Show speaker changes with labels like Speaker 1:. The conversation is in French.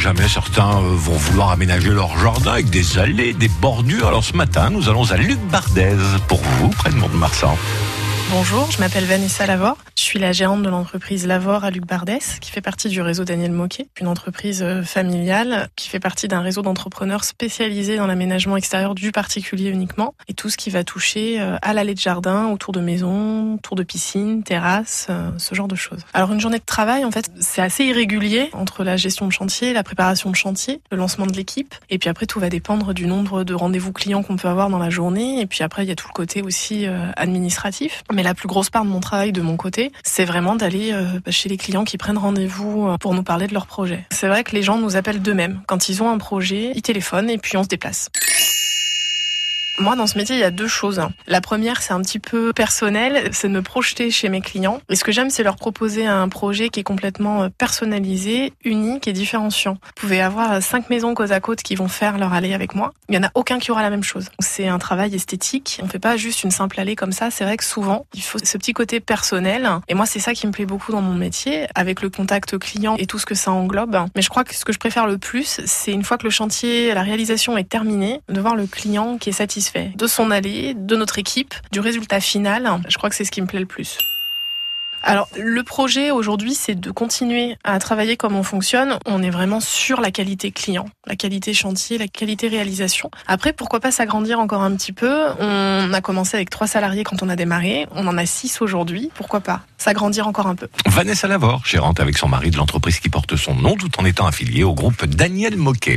Speaker 1: jamais, certains euh, vont vouloir aménager leur jardin avec des allées, des bordures. Alors ce matin, nous allons à Luc Bardez pour vous, près de Mont-de-Marsan.
Speaker 2: Bonjour, je m'appelle Vanessa Lavor. Je suis la gérante de l'entreprise Lavor à Luc Bardès, qui fait partie du réseau Daniel Moquet, une entreprise euh, familiale qui fait partie d'un réseau d'entrepreneurs spécialisés dans l'aménagement extérieur du particulier uniquement et tout ce qui va toucher euh, à l'allée de jardin, autour de maisons, autour de piscines, terrasses, euh, ce genre de choses. Alors une journée de travail, en fait, c'est assez irrégulier entre la gestion de chantier, la préparation de chantier, le lancement de l'équipe, et puis après tout va dépendre du nombre de rendez-vous clients qu'on peut avoir dans la journée, et puis après il y a tout le côté aussi administratif. La plus grosse part de mon travail de mon côté, c'est vraiment d'aller euh, bah, chez les clients qui prennent rendez-vous euh, pour nous parler de leur projet. C'est vrai que les gens nous appellent d'eux-mêmes. Quand ils ont un projet, ils téléphonent et puis on se déplace. Moi, dans ce métier, il y a deux choses. La première, c'est un petit peu personnel, c'est de me projeter chez mes clients. Et ce que j'aime, c'est leur proposer un projet qui est complètement euh, personnalisé, unique et différenciant. Vous pouvez avoir euh, cinq maisons côte à côte qui vont faire leur allée avec moi. Il y en a aucun qui aura la même chose. C'est un travail esthétique. On fait pas juste une simple allée comme ça. C'est vrai que souvent, il faut ce petit côté personnel. Et moi, c'est ça qui me plaît beaucoup dans mon métier, avec le contact client et tout ce que ça englobe. Mais je crois que ce que je préfère le plus, c'est une fois que le chantier, la réalisation est terminée, de voir le client qui est satisfait de son allée, de notre équipe, du résultat final. Je crois que c'est ce qui me plaît le plus. Alors, le projet aujourd'hui, c'est de continuer à travailler comme on fonctionne. On est vraiment sur la qualité client, la qualité chantier, la qualité réalisation. Après, pourquoi pas s'agrandir encore un petit peu? On a commencé avec trois salariés quand on a démarré. On en a six aujourd'hui. Pourquoi pas s'agrandir encore un peu?
Speaker 1: Vanessa Lavor, gérante avec son mari de l'entreprise qui porte son nom, tout en étant affiliée au groupe Daniel Moquet